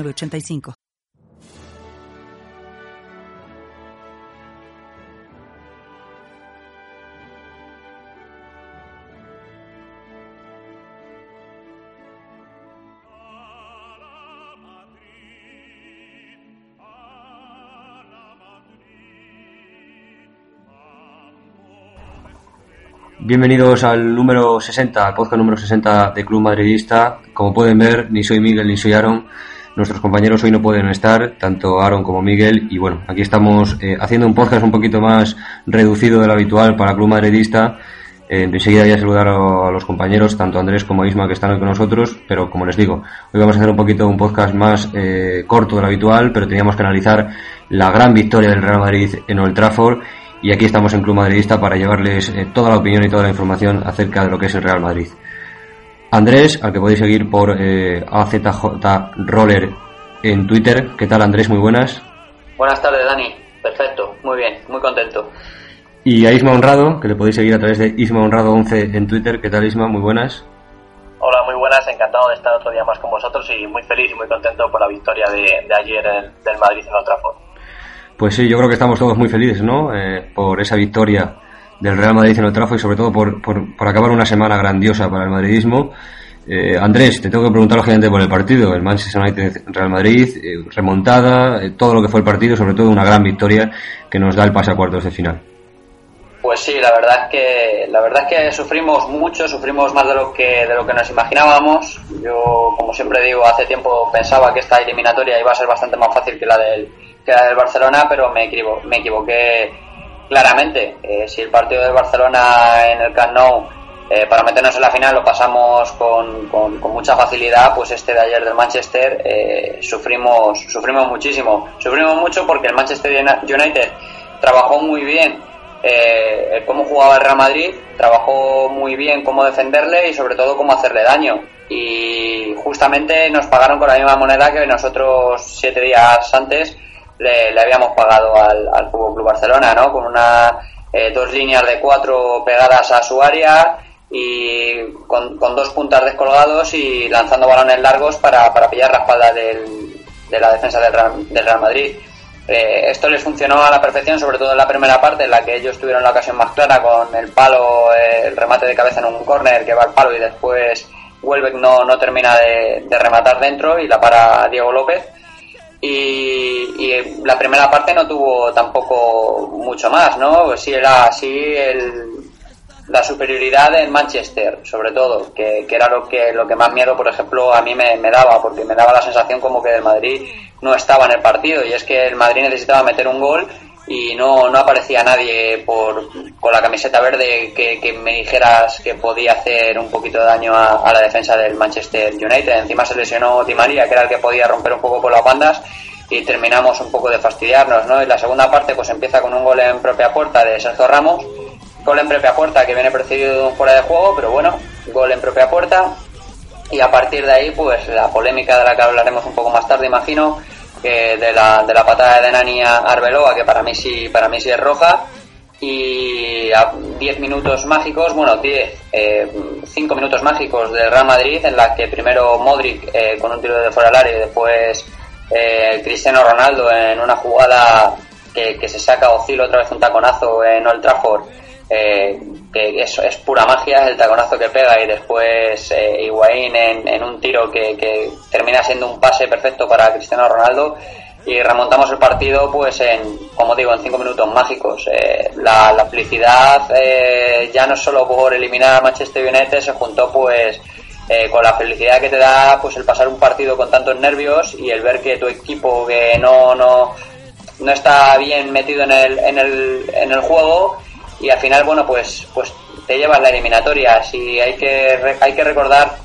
85 Bienvenidos al número 60, al número 60 de Club Madridista. Como pueden ver, ni soy Miguel ni soy Aaron. Nuestros compañeros hoy no pueden estar, tanto Aaron como Miguel, y bueno, aquí estamos eh, haciendo un podcast un poquito más reducido de lo habitual para Club Madridista. Eh, enseguida ya saludar a, los compañeros, tanto Andrés como Isma, que están hoy con nosotros, pero como les digo, hoy vamos a hacer un poquito un podcast más eh, corto de lo habitual, pero teníamos que analizar la gran victoria del Real Madrid en Old Trafford, y aquí estamos en Club Madridista para llevarles eh, toda la opinión y toda la información acerca de lo que es el Real Madrid. Andrés, al que podéis seguir por eh, AZJ Roller en Twitter. ¿Qué tal Andrés? Muy buenas. Buenas tardes Dani, perfecto, muy bien, muy contento. Y a Isma Honrado, que le podéis seguir a través de Isma Honrado 11 en Twitter. ¿Qué tal Isma? Muy buenas. Hola, muy buenas, encantado de estar otro día más con vosotros y muy feliz y muy contento por la victoria de, ayer del Madrid en otra forma. Pues sí, yo creo que estamos todos muy felices, ¿no? Eh, por esa victoria del Real Madrid en el Trafford y sobre todo por, por, por acabar una semana grandiosa para el madridismo. Eh, Andrés, te tengo que preguntar lógicamente por el partido, el Manchester United Real Madrid, eh, remontada, eh, todo lo que fue el partido, sobre todo una gran victoria que nos da el pase a cuartos de final. Pues sí, la verdad es que la verdad es que sufrimos mucho, sufrimos más de lo que de lo que nos imaginábamos. Yo, como siempre digo, hace tiempo pensaba que esta eliminatoria iba a ser bastante más fácil que la del que la del Barcelona, pero me me equivoqué claramente. Eh, si el partido de Barcelona en el Camp Nou eh, para meternos en la final lo pasamos con, mucha facilidad, pues este de ayer del Manchester eh, sufrimos muchísimo. Sufrimos mucho porque el Manchester United trabajó muy bien cómo jugaba el Real Madrid, trabajó muy bien cómo defenderle y sobre todo cómo hacerle daño. Y justamente nos pagaron con la misma moneda que nosotros siete días antes le, habíamos pagado al, Fútbol Club Barcelona, ¿no? Con una eh, dos líneas de cuatro pegadas a su área y con, dos puntas descolgados y lanzando balones largos para, para pillar la espalda del, de la defensa del Real, del Real Madrid. Eh, esto les funcionó a la perfección, sobre todo en la primera parte, en la que ellos tuvieron la ocasión más clara con el palo, eh, el remate de cabeza en un córner que va al palo y después Welbeck no, no termina de, de, rematar dentro y la para Diego López y, la primera parte no tuvo tampoco mucho más, ¿no? Sí era así la superioridad en Manchester, sobre todo, que, era lo que, lo que más miedo, por ejemplo, a mí me, me, daba, porque me daba la sensación como que el Madrid no estaba en el partido, y es que el Madrid necesitaba meter un gol y no, no aparecía nadie por, con la camiseta verde que, me dijeras que podía hacer un poquito de daño a, la defensa del Manchester United. Encima se lesionó Di María, que era el que podía romper un poco por las bandas y terminamos un poco de fastidiarnos, ¿no? Y la segunda parte pues empieza con un gol en propia puerta de Sergio Ramos, gol en propia puerta que viene precedido de un fuera de juego, pero bueno, gol en propia puerta y a partir de ahí pues la polémica de la que hablaremos un poco más tarde, imagino, de, la, de la patada de Nani Arbeloa, que para mí sí, para mí sí es roja. Y a 10 minutos mágicos, bueno, 10, 5 eh, minutos mágicos del Real Madrid, en la que primero Modric eh, con un tiro de fuera del área y después eh, Cristiano Ronaldo en una jugada que, que se saca Ocilo otra vez un taconazo en Old Trafford eh, que es, es, pura magia el taconazo que pega y después eh, Higuaín en, un tiro que, termina siendo un pase perfecto para Cristiano Ronaldo. Y remontamos el partido pues en como digo en cinco minutos mágicos. Eh, la, felicidad eh, ya no solo por eliminar a Manchester United se juntó pues con la felicidad que te da pues el pasar un partido con tantos nervios y el ver que tu equipo que no no no está bien metido en el, en el, en el juego y al final, bueno, pues, pues te llevas la eliminatoria. Si hay que, hay que recordar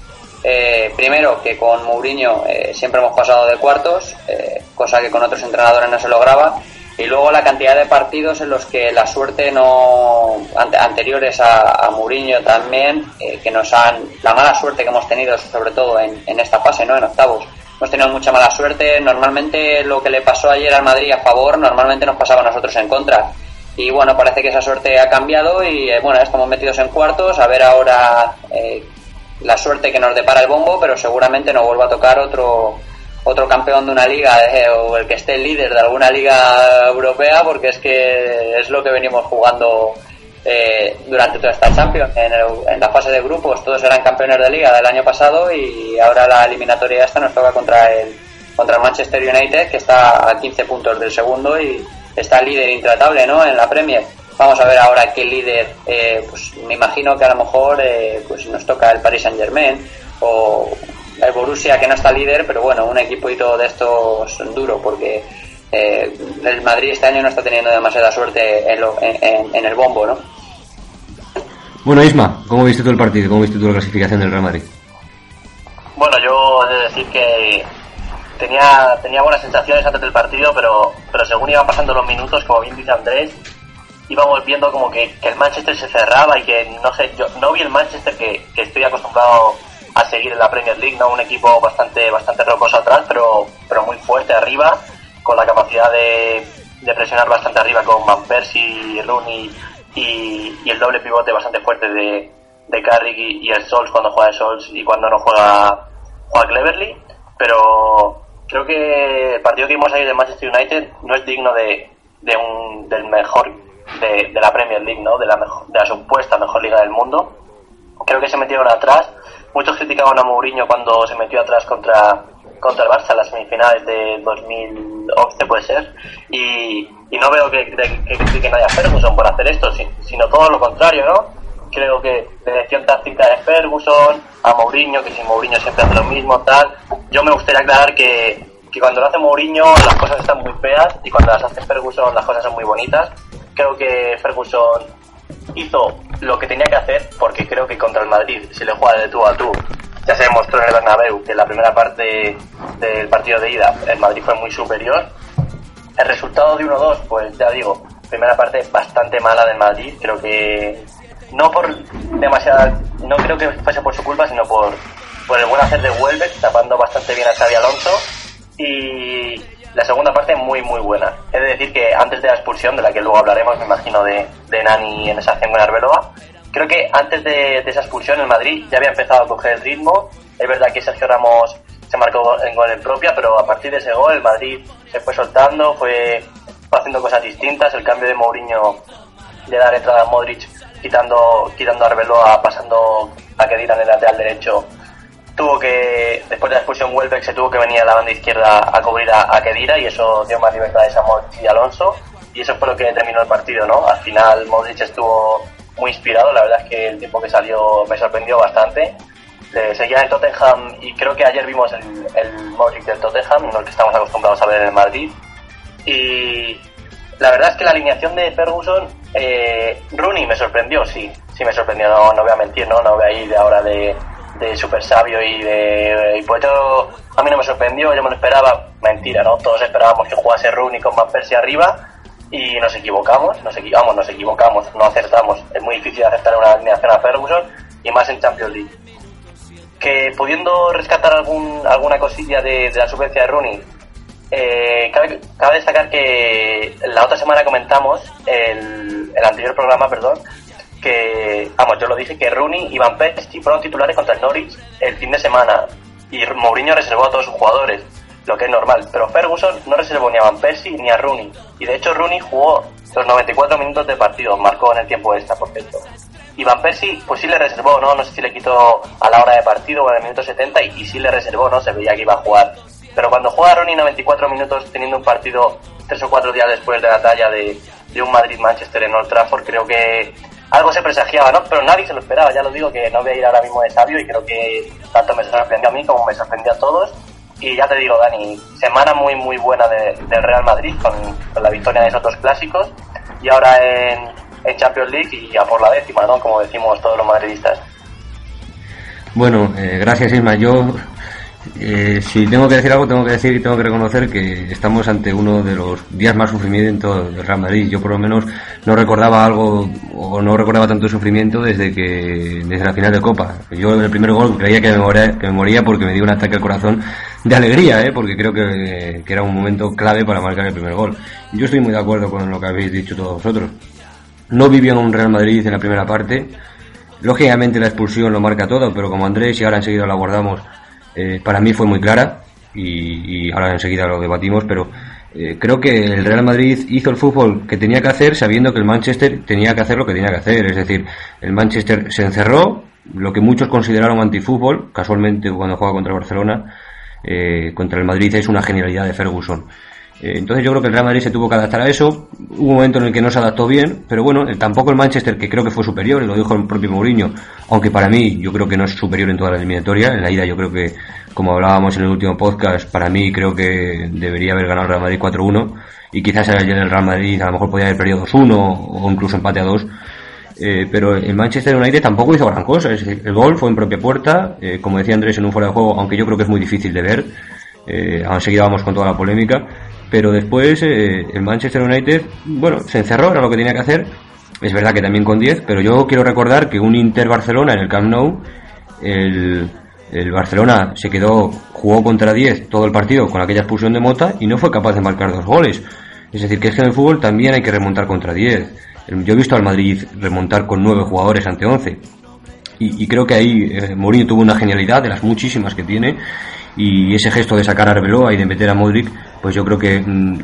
Eh, primero, que con Mourinho eh, siempre hemos pasado de cuartos, eh, cosa que con otros entrenadores no se lograba. Y luego la cantidad de partidos en los que la suerte no. anteriores a, a Mourinho también, que nos han. la mala suerte que hemos tenido, sobre todo en, en esta fase, ¿no? En octavos. Hemos tenido mucha mala suerte. Normalmente lo que le pasó ayer al Madrid a favor, normalmente nos pasaba a nosotros en contra y bueno, parece que esa suerte ha cambiado y eh, bueno, estamos metidos en cuartos, a ver ahora eh, la suerte que nos depara el bombo, pero seguramente nos vuelva a tocar otro otro campeón de una liga eh, o el que esté el líder de alguna liga europea, porque es que es lo que venimos jugando durante toda esta Champions. En, en, la fase de grupos todos eran campeones de liga del año pasado y ahora la eliminatoria esta nos toca contra el contra el Manchester United, que está a 15 puntos del segundo y, está líder intratable ¿no? en la Premier. Vamos a ver ahora qué líder, eh, pues me imagino que a lo mejor eh, pues nos toca el Paris Saint Germain o el Borussia que no está líder, pero bueno, un equipo y todo de estos duro porque eh, el Madrid este año no está teniendo demasiada suerte en, en, el bombo, ¿no? Bueno, Isma, ¿cómo viste tú el partido? ¿Cómo viste tú la clasificación del Real Madrid? Bueno, yo he de decir que tenía, tenía buenas sensaciones antes del partido, pero, pero según iban pasando los minutos, como bien dice Andrés, íbamos viendo como que, el Manchester se cerraba y que no sé, yo no vi el Manchester que, estoy acostumbrado a seguir en la Premier League, ¿no? Un equipo bastante, bastante rocoso atrás, pero, pero muy fuerte arriba, con la capacidad de, presionar bastante arriba con Van Persie, Rooney y, y el doble pivote bastante fuerte de, de Carrick y, el Sols cuando juega el Sols y cuando no juega, juega Cleverly. Pero creo que el partido que vimos ahí de Manchester United no es digno de, de un, del mejor de, la Premier League, ¿no? De la, mejor, de la supuesta mejor liga del mundo. Creo que se metieron atrás. Muchos criticaban a Mourinho cuando se metió atrás contra, contra el Barça en las semifinales de 2011, puede ser. Y, no veo que, que, critiquen a Ferguson por hacer esto, sino todo lo contrario, ¿no? Creo que la elección táctica de Ferguson, a Mourinho, que si Mourinho siempre hace lo mismo, tal. Yo me gustaría aclarar que, que cuando lo hace Mourinho las cosas están muy feas y cuando las hace Ferguson las cosas son muy bonitas. Creo que Ferguson hizo lo que tenía que hacer porque creo que contra el Madrid, si le juega de tú a tú, ya se demostró en el Bernabéu que la primera parte del partido de ida el Madrid fue muy superior. El resultado de 1-2, pues ya digo, primera parte bastante mala del Madrid, creo que no por demasiada, no creo que fuese por su culpa, sino por, por el buen hacer de Welbeck, tapando bastante bien a Xavi Alonso. Y la segunda parte muy, muy buena. Es decir que antes de la expulsión, de la que luego hablaremos, me imagino, de, de Nani en esa acción con Arbeloa, creo que antes de, esa expulsión el Madrid ya había empezado a coger el ritmo. Es verdad que Sergio Ramos se marcó en gol en propia, pero a partir de ese gol el Madrid se fue soltando, fue, haciendo cosas distintas. El cambio de Mourinho de dar entrada a Modric quitando, quitando a Arbeloa, pasando a Kedira en el lateral derecho, tuvo que, después de la expulsión Welbeck, se tuvo que venir a la banda izquierda a cubrir a, Kedira y eso dio más libertades a Modric y Alonso y eso fue lo que terminó el partido, ¿no? Al final Modric estuvo muy inspirado, la verdad es que el tiempo que salió me sorprendió bastante. seguía en Tottenham y creo que ayer vimos el, el Modric del Tottenham, no el que estamos acostumbrados a ver en el Madrid. Y la verdad es que la alineación de Ferguson, eh, Rooney me sorprendió, sí, sí me sorprendió, no, no voy a mentir, no, no voy a ir de ahora de, de super sabio y de y por eso a mí no me sorprendió, yo me lo esperaba, mentira, ¿no? Todos esperábamos que jugase Rooney con Van Persie arriba y nos equivocamos, nos equivocamos, nos equivocamos, no acertamos. Es muy difícil acertar una alineación a Ferguson y más en Champions League. Que pudiendo rescatar algún, alguna cosilla de, la subvencia de Rooney, eh, cabe, destacar que la otra semana comentamos, el, el anterior programa, perdón, que, vamos, yo lo dije, que Rooney y Van Persie fueron titulares contra el Norwich el fin de semana y Mourinho reservó a todos sus jugadores, lo que es normal, pero Ferguson no reservó ni a Van Persie ni a Rooney y de hecho Rooney jugó los 94 minutos de partido, marcó en el tiempo extra, por cierto. Y Van Persie, pues sí le reservó, ¿no? No sé si le quitó a la hora de partido o en el minuto 70 y, y sí le reservó, ¿no? Se veía que iba a jugar pero cuando juega Ronnie 94 minutos teniendo un partido tres o cuatro días después de la talla de, un Madrid-Manchester en Old Trafford, creo que algo se presagiaba, ¿no? Pero nadie se lo esperaba, ya lo digo que no voy a ir ahora mismo de sabio y creo que tanto me sorprendió a mí como me sorprendió a todos. Y ya te digo, Dani, semana muy muy buena del Real Madrid con, la victoria de esos dos clásicos y ahora en, Champions League y ya por la décima, ¿no? Como decimos todos los madridistas. Bueno, eh, gracias Isma. Yo, eh, si tengo que decir algo, tengo que decir y tengo que reconocer que estamos ante uno de los días más sufrimiento del Real Madrid. Yo por lo menos no recordaba algo o no recordaba tanto sufrimiento desde que desde la final de Copa. Yo en el primer gol creía que me moría, porque me dio un ataque al corazón de alegría, ¿eh? porque creo que, que era un momento clave para marcar el primer gol. Yo estoy muy de acuerdo con lo que habéis dicho todos vosotros. No vivió en un Real Madrid en la primera parte Lógicamente la expulsión lo marca todo, pero como Andrés y ahora enseguida lo abordamos, eh, para mí fue muy clara y, ahora enseguida lo debatimos, pero eh, creo que el Real Madrid hizo el fútbol que tenía que hacer sabiendo que el Manchester tenía que hacer lo que tenía que hacer. Es decir, el Manchester se encerró, lo que muchos consideraron antifútbol, casualmente cuando juega contra Barcelona, eh, contra el Madrid es una genialidad de Ferguson. Eh, entonces yo creo que el Real Madrid se tuvo que adaptar a eso. Hubo un momento en el que no se adaptó bien, pero bueno, tampoco el Manchester, que creo que fue superior, lo dijo el propio Mourinho, aunque para mí yo creo que no es superior en toda la eliminatoria. En la ida yo creo que, como hablábamos en el último podcast, para mí creo que debería haber ganado el Real Madrid 4-1 y quizás ayer el Real Madrid a lo mejor podía haber perdido 2-1 o incluso empate a 2. Eh, pero el Manchester United tampoco hizo gran cosa. El gol fue en propia puerta, eh, como decía Andrés, en un fuera de juego, aunque yo creo que es muy difícil de ver. Eh, enseguida vamos con toda la polémica pero después eh, el Manchester United, bueno, se encerró, era lo que tenía que hacer. Es verdad que también con 10, pero yo quiero recordar que un Inter-Barcelona en el Camp Nou, el, el Barcelona se quedó, jugó contra 10 todo el partido con aquella expulsión de Mota y no fue capaz de marcar dos goles. Es decir, que es que en el fútbol también hay que remontar contra 10. Yo he visto al Madrid remontar con 9 jugadores ante 11. Y, creo que ahí eh, Mourinho tuvo una genialidad de las muchísimas que tiene y ese gesto de sacar a Arbeloa y de meter a Modric, pues yo creo que mm,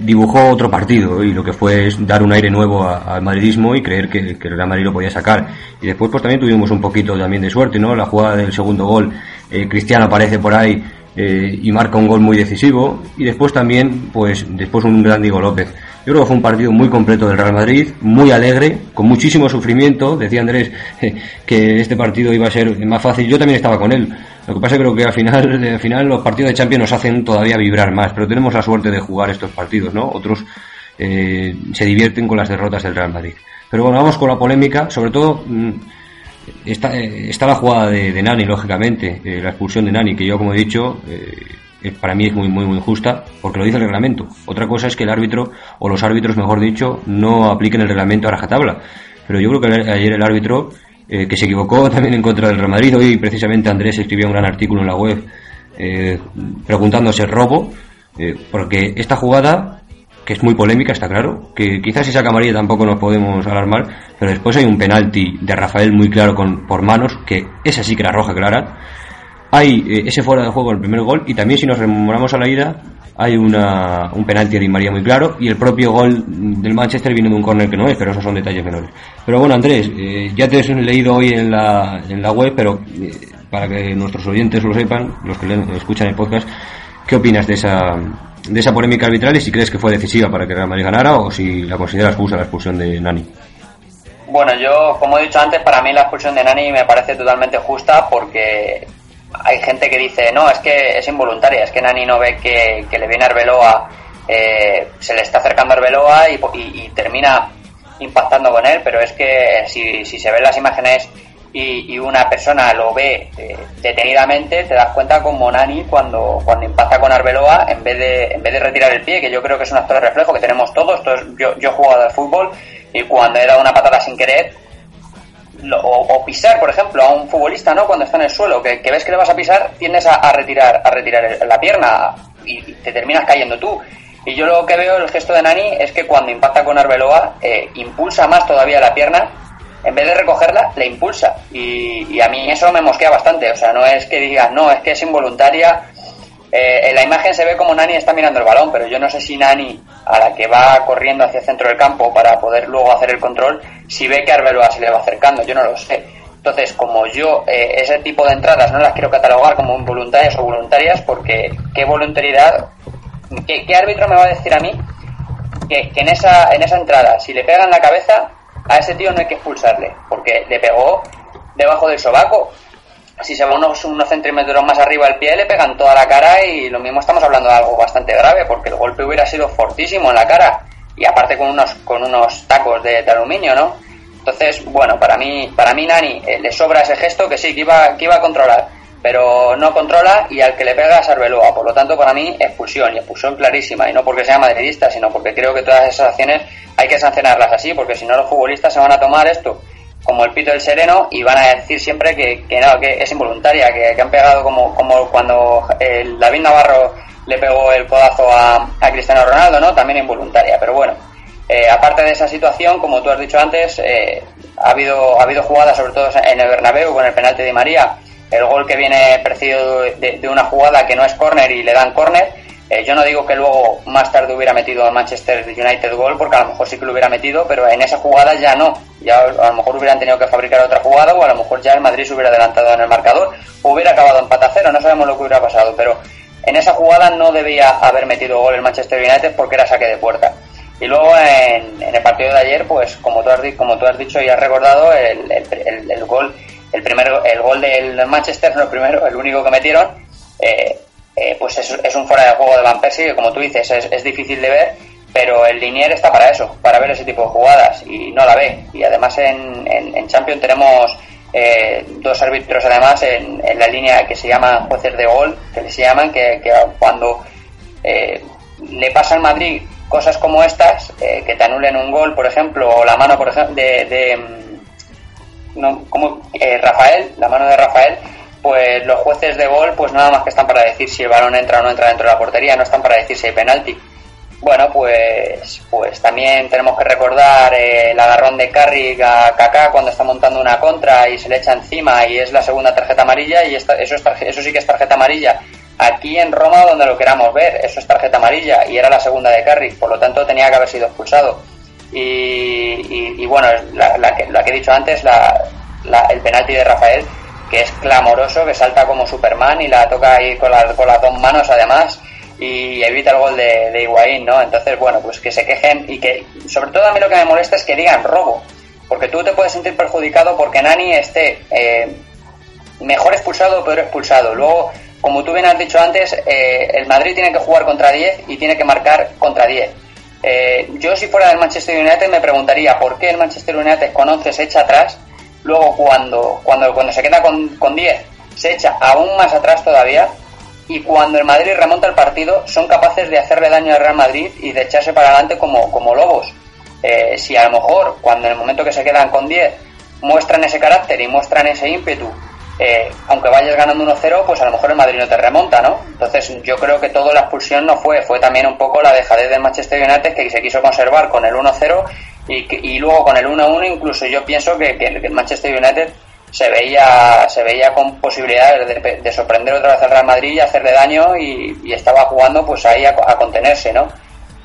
dibujó otro partido y lo que fue es dar un aire nuevo al madridismo y creer que, el Real Madrid lo podía sacar. Y después pues también tuvimos un poquito también de suerte, ¿no? La jugada del segundo gol, eh, Cristiano aparece por ahí eh, y marca un gol muy decisivo y después también pues después un gran Diego López. Yo creo que fue un partido muy completo del Real Madrid, muy alegre, con muchísimo sufrimiento. Decía Andrés que este partido iba a ser más fácil. Yo también estaba con él. Lo que pasa es que creo que al final, al final los partidos de Champions nos hacen todavía vibrar más, pero tenemos la suerte de jugar estos partidos, ¿no? Otros eh, se divierten con las derrotas del Real Madrid. Pero bueno, vamos con la polémica. Sobre todo mm, está, eh, está la jugada de, Nani, lógicamente, eh, la expulsión de Nani, que yo, como he dicho, eh, para mí es muy, muy, muy injusta, porque lo dice el reglamento. Otra cosa es que el árbitro, o los árbitros, mejor dicho, no apliquen el reglamento a rajatabla. Pero yo creo que ayer el árbitro, que se equivocó también en contra del Real Madrid, hoy precisamente Andrés escribió un gran artículo en la web preguntándose robo, porque esta jugada, que es muy polémica, está claro, que quizás si saca amarilla tampoco nos podemos alarmar, pero después hay un penalti de Rafael muy claro con, por manos, que esa sí que era roja clara, hay eh, ese fuera de juego el primer gol y también si nos rememoramos a la ida hay una, un penalti de María muy claro y el propio gol del Manchester viene de un córner que no es, pero esos son detalles menores. Pero bueno, Andrés, eh, ya te he leído hoy en la, en la web, pero eh, para que nuestros oyentes lo sepan, los que escuchan el podcast, ¿qué opinas de esa, de esa polémica arbitral y si crees que fue decisiva para que Real Madrid ganara o si la consideras justa la expulsión de Nani? Bueno, yo, como he dicho antes, para mí la expulsión de Nani me parece totalmente justa porque hay gente que dice, no, es que es involuntaria, es que Nani no ve que, le viene Arbeloa, eh, se le está acercando Arbeloa y, y, termina impactando con él, pero es que si, si se ven las imágenes y, una persona lo ve eh, detenidamente, te das cuenta como Nani cuando, cuando impacta con Arbeloa, en vez, de, en vez de retirar el pie, que yo creo que es un actor de reflejo que tenemos todos, yo, yo he jugado al fútbol y cuando he dado una patada sin querer, o, pisar, por ejemplo, a un futbolista, ¿no? Cuando está en el suelo, que, ves que le vas a pisar, tiendes a, retirar, a retirar la pierna y te terminas cayendo tú. Y yo lo que veo el gesto de Nani es que cuando impacta con Arbeloa, eh, impulsa más todavía la pierna, en vez de recogerla, le impulsa. Y, a mí eso me mosquea bastante. O sea, no es que digas, no, es que es involuntaria. Eh, en la imagen se ve como Nani está mirando el balón, pero yo no sé si Nani, a la que va corriendo hacia el centro del campo para poder luego hacer el control, si ve que Arbeloa se le va acercando, yo no lo sé. Entonces, como yo eh, ese tipo de entradas no las quiero catalogar como involuntarias o voluntarias, porque qué voluntariedad, qué, árbitro me va a decir a mí que, en, esa, en esa entrada, si le pegan la cabeza, a ese tío no hay que expulsarle, porque le pegó debajo del sobaco. Si se va unos, unos centímetros más arriba del pie, le pegan toda la cara y lo mismo estamos hablando de algo bastante grave, porque el golpe hubiera sido fortísimo en la cara y aparte con unos, con unos tacos de, aluminio, ¿no? Entonces, bueno, para mí, para mí Nani eh, le sobra ese gesto que sí, que iba, que iba a controlar, pero no controla y al que le pega es Arbeloa. Por lo tanto, para mí, expulsión y expulsión clarísima. Y no porque sea madridista, sino porque creo que todas esas acciones hay que sancionarlas así, porque si no los futbolistas se van a tomar esto como el pito del sereno y van a decir siempre que, que no, que es involuntaria, que, han pegado como, como cuando el David Navarro le pegó el codazo a, a Cristiano Ronaldo, ¿no? También involuntaria. Pero bueno, eh, aparte de esa situación, como tú has dicho antes, eh, ha, habido, ha habido jugadas, sobre todo en el Bernabéu, con el penalti de María, el gol que viene precedido de, de una jugada que no es córner y le dan córner, eh, yo no digo que luego más tarde hubiera metido al Manchester United gol, porque a lo mejor sí que lo hubiera metido, pero en esa jugada ya no. Ya a lo mejor hubieran tenido que fabricar otra jugada o a lo mejor ya el Madrid se hubiera adelantado en el marcador o hubiera acabado en pata cero, no sabemos lo que hubiera pasado, pero en esa jugada no debía haber metido gol el Manchester United porque era saque de puerta. Y luego en, el partido de ayer, pues como tú has, como has dicho y has recordado, el, el, gol el primero el gol del Manchester no el primero el único que metieron eh, eh, pues es, es, un fuera de juego de Van Persie que como tú dices es, difícil de ver pero el Linier está para eso para ver ese tipo de jugadas y no la ve. Y además en, en, Champions tenemos eh, dos árbitros además en, la línea que se llaman jueces de gol que les llaman que, cuando eh, le pasa al Madrid cosas como estas que te anulen un gol por ejemplo o la mano por ejemplo de, de no, como Rafael la mano de Rafael pues los jueces de gol pues nada más que están para decir si el balón entra o no entra dentro de la portería, no están para decir si hay penalti. Bueno, pues, pues también tenemos que recordar eh, el agarrón de Carrick a Kaká cuando está montando una contra y se le echa encima y es la segunda tarjeta amarilla y eso, es eso sí que es tarjeta amarilla. Aquí en Roma, donde lo queramos ver, eso es tarjeta amarilla y era la segunda de Carrick, por lo tanto tenía que haber sido expulsado. Y, bueno, la, que, la que he dicho antes, la, el penalti de Rafael, que es clamoroso, que salta como Superman y la toca ahí con, con las dos manos además y evita el gol de, de ¿no? Entonces, bueno, pues que se quejen y que, sobre todo a mí lo que me molesta es que digan robo, porque tú te puedes sentir perjudicado porque Nani esté eh, mejor expulsado o peor expulsado. Luego, como tú bien has dicho antes, eh, el Madrid tiene que jugar contra 10 y tiene que marcar contra 10. Eh, yo si fuera del Manchester United me preguntaría por qué el Manchester United con 11 se echa atrás Luego cuando, cuando, cuando se queda con, con 10 se echa aún más atrás todavía y cuando el Madrid remonta el partido son capaces de hacerle daño al Real Madrid y de echarse para adelante como, como lobos. Eh, si a lo mejor cuando en el momento que se quedan con 10 muestran ese carácter y muestran ese ímpetu, eh, aunque vayas ganando 1-0, pues a lo mejor el Madrid no te remonta, ¿no? Entonces yo creo que toda la expulsión no fue, fue también un poco la dejadez del Manchester United que se quiso conservar con el 1-0 y, luego con el 1-1 incluso yo pienso que, que, el Manchester United se veía se veía con posibilidades de, sorprender otra vez al Real Madrid y hacerle daño y, estaba jugando pues ahí a, contenerse, ¿no?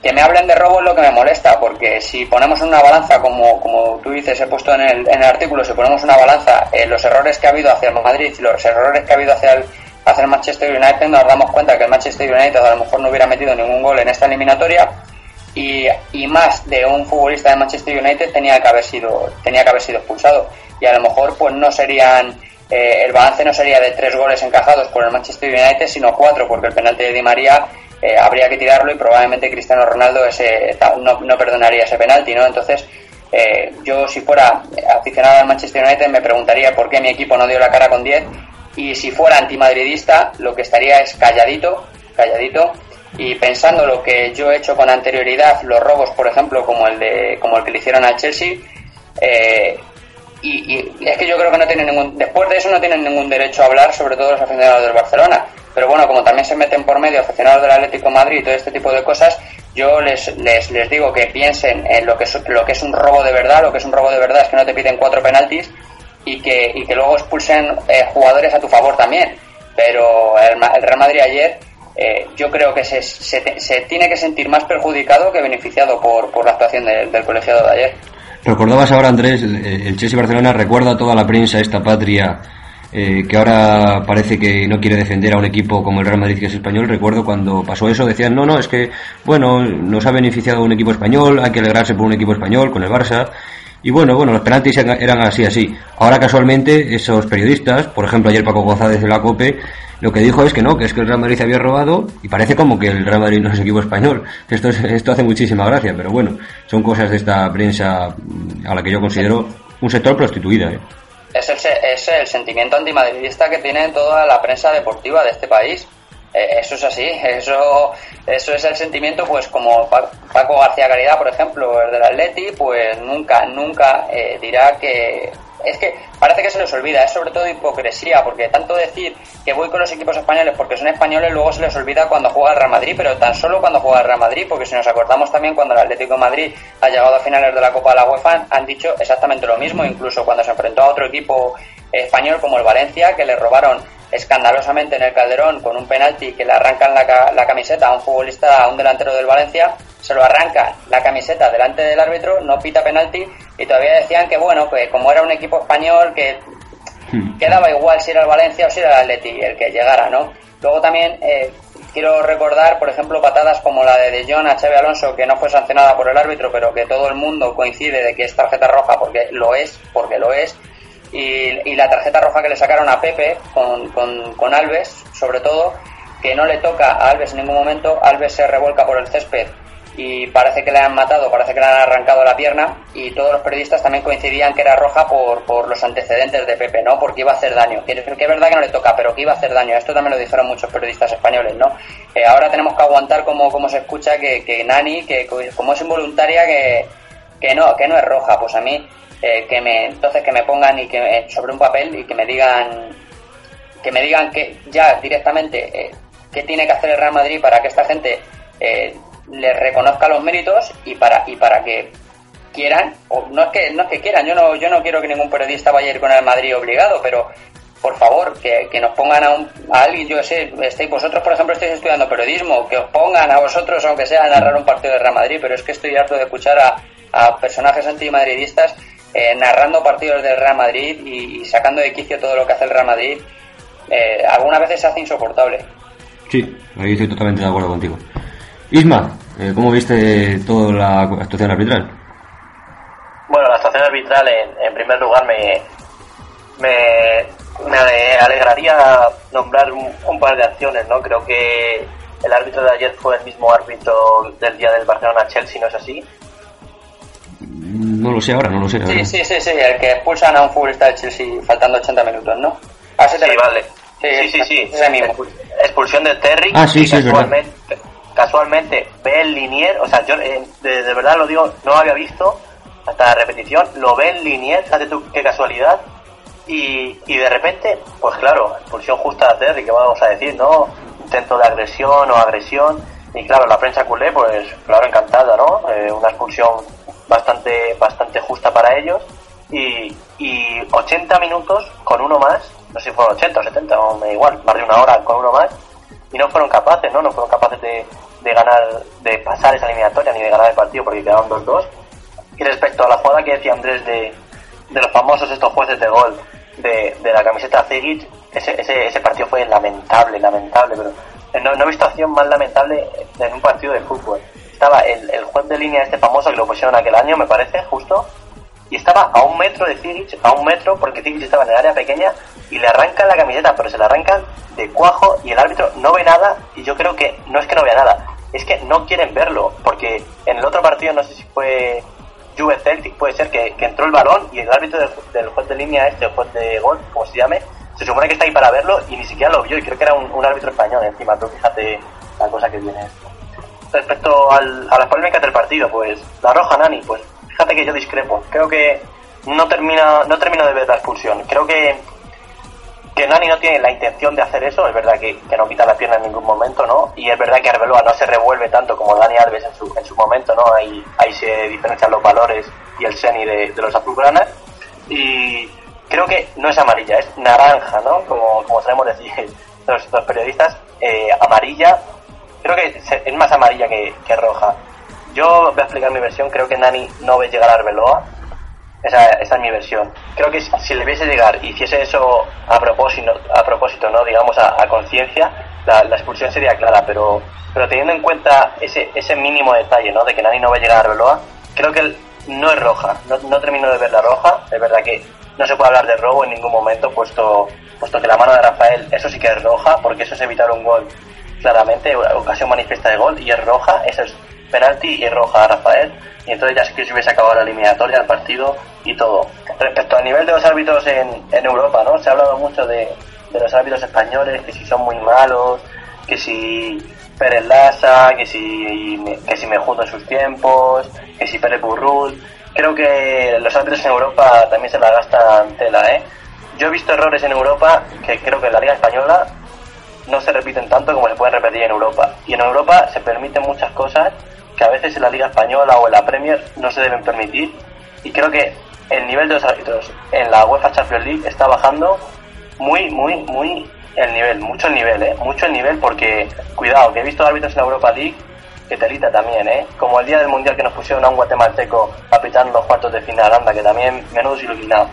Que me hablen de robo es lo que me molesta, porque si ponemos una balanza, como, como tú dices, he puesto en el, en el artículo, si ponemos una balanza, eh, los errores que ha habido hacia el Madrid y los errores que ha habido hacia el, hacia Manchester United, nos damos cuenta que el Manchester United a lo mejor no hubiera metido ningún gol en esta eliminatoria y, y, más de un futbolista de Manchester United tenía que haber sido tenía que haber sido expulsado. Y a lo mejor pues no serían eh, el balance no sería de tres goles encajados por el Manchester United sino cuatro porque el penalti de Di María eh, habría que tirarlo y probablemente Cristiano Ronaldo ese no, no perdonaría ese penalti no entonces eh, yo si fuera aficionado al Manchester United me preguntaría por qué mi equipo no dio la cara con 10 y si fuera antimadridista lo que estaría es calladito calladito. Y pensando lo que yo he hecho con anterioridad, los robos, por ejemplo, como el de como el que le hicieron al Chelsea, eh, y, es que yo creo que no tienen ningún después de eso no tienen ningún derecho a hablar, sobre todo los aficionados del Barcelona. Pero bueno, como también se meten por medio aficionados del Atlético Madrid y todo este tipo de cosas, yo les, les, les digo que piensen en lo que, es, lo que es un robo de verdad. Lo que es un robo de verdad es que no te piden cuatro penaltis y que, y que luego expulsen eh, jugadores a tu favor también. Pero el, el Real Madrid ayer eh, yo creo que se, se, tiene que sentir más perjudicado que beneficiado por, por la actuación del colegiado de ayer. Recordabas ahora, Andrés, el, Chelsea Barcelona recuerda a toda la prensa esta patria eh, que ahora parece que no quiere defender a un equipo como el Real Madrid que es español. Recuerdo cuando pasó eso, decían, no, no, es que, bueno, nos ha beneficiado un equipo español, hay que alegrarse por un equipo español con el Barça. Y bueno, bueno, los penaltis eran así, así. Ahora casualmente esos periodistas, por ejemplo ayer Paco González de la COPE, lo que dijo es que no, que es que el Real Madrid había robado y parece como que el Real Madrid no es equipo español. Esto, esto hace muchísima gracia, pero bueno, son cosas de esta prensa a la que yo considero un sector prostituido. ¿eh? Es, el, es el sentimiento antimadridista que tiene toda la prensa deportiva de este país. Eh, eso es así, eso, eso es el sentimiento, pues como Paco García Caridad, por ejemplo, el del Atleti, pues nunca, nunca eh, dirá que es que parece que se les olvida, es sobre todo hipocresía, porque tanto decir que voy con los equipos españoles porque son españoles, luego se les olvida cuando juega el Real Madrid, pero tan solo cuando juega el Real Madrid, porque si nos acordamos también cuando el Atlético Madrid ha llegado a finales de la Copa de la UEFA, han dicho exactamente lo mismo, incluso cuando se enfrentó a otro equipo español como el Valencia, que le robaron escandalosamente en el Calderón con un penalti que le arrancan la, la camiseta a un futbolista, a un delantero del Valencia, se lo arranca la camiseta delante del árbitro, no pita penalti y todavía decían que bueno, que como era un equipo español que hmm. quedaba igual si era el Valencia o si era el Atleti el que llegara, ¿no? Luego también eh, quiero recordar, por ejemplo, patadas como la de De Jong a Xavi Alonso, que no fue sancionada por el árbitro, pero que todo el mundo coincide de que es tarjeta roja porque lo es, porque lo es, y, la tarjeta roja que le sacaron a Pepe con, con, Alves, sobre todo, que no le toca a Alves en ningún momento, Alves se revuelca por el césped y parece que le han matado, parece que le han arrancado la pierna y todos los periodistas también coincidían que era roja por, por los antecedentes de Pepe, ¿no? Porque iba a hacer daño. Que, que es verdad que no le toca, pero que iba a hacer daño. Esto también lo dijeron muchos periodistas españoles, ¿no? Eh, ahora tenemos que aguantar como, como se escucha que, que Nani, que como es involuntaria, que, que no, que no es roja. Pues a mí eh, que me entonces que me pongan y que eh, sobre un papel y que me digan que me digan que ya directamente eh, qué tiene que hacer el Real Madrid para que esta gente le reconozca los méritos y para y para que quieran o no es que no es que quieran yo no yo no quiero que ningún periodista vaya a ir con el Madrid obligado pero por favor, que, que nos pongan a, un, a alguien, yo sé, estéis, vosotros, por ejemplo, estáis estudiando periodismo, que os pongan a vosotros, aunque sea a narrar un partido de Real Madrid, pero es que estoy harto de escuchar a, a personajes antimadridistas eh, narrando partidos del Real Madrid y, sacando de quicio todo lo que hace el Real Madrid, eh, algunas veces se hace insoportable. Sí, ahí estoy totalmente de acuerdo contigo. Isma, eh, ¿cómo viste toda la actuación arbitral? Bueno, la actuación arbitral en, primer lugar me, me, alegraría nombrar un, par de acciones, ¿no? Creo que el árbitro de ayer fue el mismo árbitro del día del Barcelona-Chelsea, ¿no es así? No lo sé ahora, no lo sé. Sí, sí, sí, sí, el que expulsan a un futbolista de Chelsea faltando 80 minutos, ¿no? Ah, sí, vale. Sí, sí, sí. Expulsión de Terry. Ah, sí, sí, casualmente, casualmente ve el Linier, o sea, yo eh, de, verdad lo digo, no había visto hasta la repetición, lo ve el Linier, fíjate tú qué casualidad. Y, y de repente, pues claro, expulsión justa de Terry, que vamos a decir, ¿no? Intento de agresión o agresión. Y claro, la prensa culé, pues claro, encantada, ¿no? Eh, una expulsión bastante, bastante justa para ellos. Y, y 80 minutos con uno más, no sé si fueron 80 o 70, o me da igual, más de una hora con uno más, y no fueron capaces, ¿no? No fueron capaces de, de ganar, de pasar esa eliminatoria ni de ganar el partido porque quedaron 2-2. Y respecto a la jugada que decía Andrés de, de los famosos estos jueces de gol de, de la camiseta Zigic, ese, ese, ese partido fue lamentable, lamentable, pero no, no he visto acción más lamentable en un partido de fútbol estaba el, juez de línea este famoso que lo pusieron aquel año, me parece, justo, y estaba a un metro de Zigic, a un metro, porque Zigic estaba en el área pequeña, y le arrancan la camiseta, pero se la arrancan de cuajo, y el árbitro no ve nada, y yo creo que no es que no vea nada, es que no quieren verlo, porque en el otro partido, no sé si fue Juve Celtic, puede ser que, entró el balón, y el árbitro del, juez de línea este, el juez de gol, como se llame, se supone que está ahí para verlo, y ni siquiera lo vio, y creo que era un, árbitro español encima, pero fíjate la cosa que viene respecto al, a las polémicas del partido, pues la roja Nani, pues fíjate que yo discrepo. Creo que no termina no termino de ver la expulsión. Creo que que Nani no tiene la intención de hacer eso, es verdad que, no quita la pierna en ningún momento, ¿no? Y es verdad que Arbeloa no se revuelve tanto como Dani Alves en su, en su momento, ¿no? Ahí, ahí se diferencian los valores y el seni de, los azulgranas. Y creo que no es amarilla, es naranja, ¿no? Como, como sabemos decir los, los periodistas, eh, amarilla creo que es más amarilla que, roja. Yo voy a explicar mi versión, creo que Nani no ve llegar a Arbeloa. Esa, esa es mi versión. Creo que si, le viese llegar y hiciese eso a propósito, a propósito ¿no? digamos, a, conciencia, la, expulsión sería clara, pero, teniendo en cuenta ese, ese mínimo detalle, ¿no? De que Nani no ve llegar a Arbeloa, creo que no es roja. No, no termino de ver la roja. Es verdad que no se puede hablar de robo en ningún momento, puesto, puesto que la mano de Rafael, eso sí que es roja, porque eso es evitar un gol claramente, ocasión manifiesta de gol y es roja, eso es penalti y roja a Rafael. Y entonces ya sí que se hubiese acabado la eliminatoria, el partido y todo. Respecto al nivel de los árbitros en, en Europa, ¿no? Se ha hablado mucho de, de los árbitros españoles, que si son muy malos, que si Pérez Lassa, que si, que si me junto en sus tiempos, que si Pérez Burrul. Creo que los árbitros en Europa también se la gastan tela, ¿eh? Yo he visto errores en Europa que creo que en la Liga Española no se repiten tanto como se pueden repetir en Europa. Y en Europa se permiten muchas cosas que a veces en la Liga Española o en la Premier no se deben permitir. Y creo que el nivel de los árbitros en la UEFA Champions League está bajando muy, muy, muy el nivel, mucho el nivel, ¿eh? Mucho el nivel porque, cuidado, que he visto árbitros en la Europa League que telita también, ¿eh? Como el día del Mundial que nos pusieron a un guatemalteco apitando los cuartos de final, anda, que también menudo iluminado.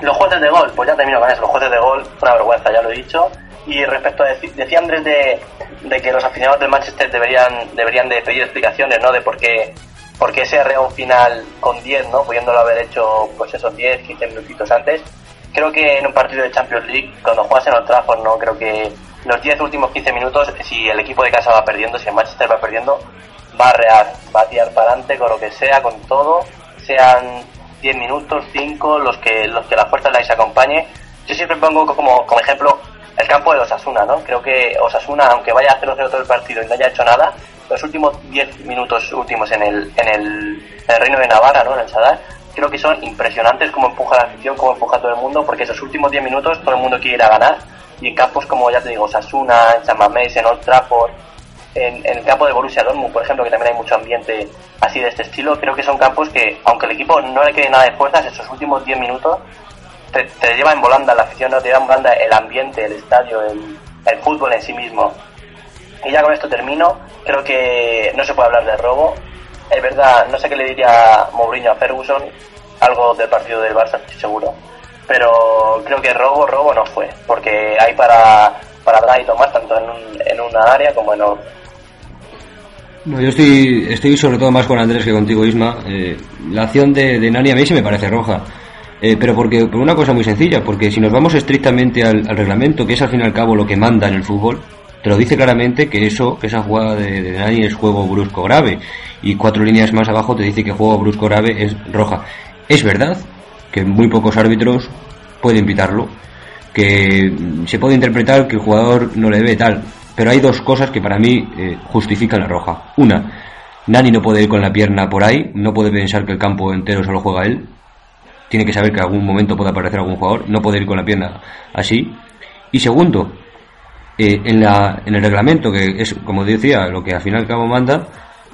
Los jueces de gol, pues ya termino con eso, los jueces de gol, una vergüenza, ya lo he dicho. Y respecto a decía Andrés de, de, que los aficionados del Manchester deberían, deberían de pedir explicaciones, ¿no? De por qué, por qué se final con 10, ¿no? Pudiéndolo haber hecho, pues esos 10, 15 minutitos antes creo que en un partido de Champions League, cuando juegas en Old Trafford, no creo que los 10 últimos 15 minutos, si el equipo de casa va perdiendo, si el Manchester va perdiendo, va a rear, va a tirar para adelante con lo que sea, con todo, sean 10 minutos, 5, los que los que la fuerza la acompañe. Yo siempre pongo como, como ejemplo el campo de Osasuna, ¿no? Creo que Osasuna, aunque vaya a hacer todo el partido y no haya hecho nada, los últimos 10 minutos últimos en el, en el, en el Reino de Navarra, ¿no? En el Sadar, creo que son impresionantes como empuja la afición, como empuja todo el mundo, porque esos últimos 10 minutos todo el mundo quiere ir a ganar. Y en campos como, ya te digo, Sasuna, en San Mamés, en Old Trafford, en, el campo de Borussia Dortmund, por ejemplo, que también hay mucho ambiente así de este estilo, creo que son campos que, aunque el equipo no le quede nada de fuerzas, esos últimos 10 minutos te, lleva en volanda la afición, no te lleva en volanda el ambiente, el estadio, el, fútbol en sí mismo. Y ya con esto termino, creo que no se puede hablar de robo, es verdad, no sé qué le diría Mourinho a Ferguson, algo del partido del Barça, estoy seguro. Pero creo que robo, robo no fue, porque hay para, para dar y tomar tanto en, un, en una área como en otra. No, yo estoy, estoy sobre todo más con Andrés que contigo, Isma. Eh, la acción de, de, Nani a mí sí me parece roja. Eh, pero porque por una cosa muy sencilla, porque si nos vamos estrictamente al, reglamento, que es al fin y al cabo lo que manda en el fútbol, te lo dice claramente que eso, esa jugada de, de Nani es juego brusco grave y cuatro líneas más abajo te dice que juego brusco grave es roja. Es verdad que muy pocos árbitros pueden pitarlo, que se puede interpretar que el jugador no le ve tal, pero hay dos cosas que para mí eh, justifican la roja. Una, Nani no puede ir con la pierna por ahí, no puede pensar que el campo entero solo juega él, tiene que saber que en algún momento puede aparecer algún jugador, no puede ir con la pierna así. Y segundo, eh, en, la, en el reglamento, que es, como decía, lo que al final cabo manda,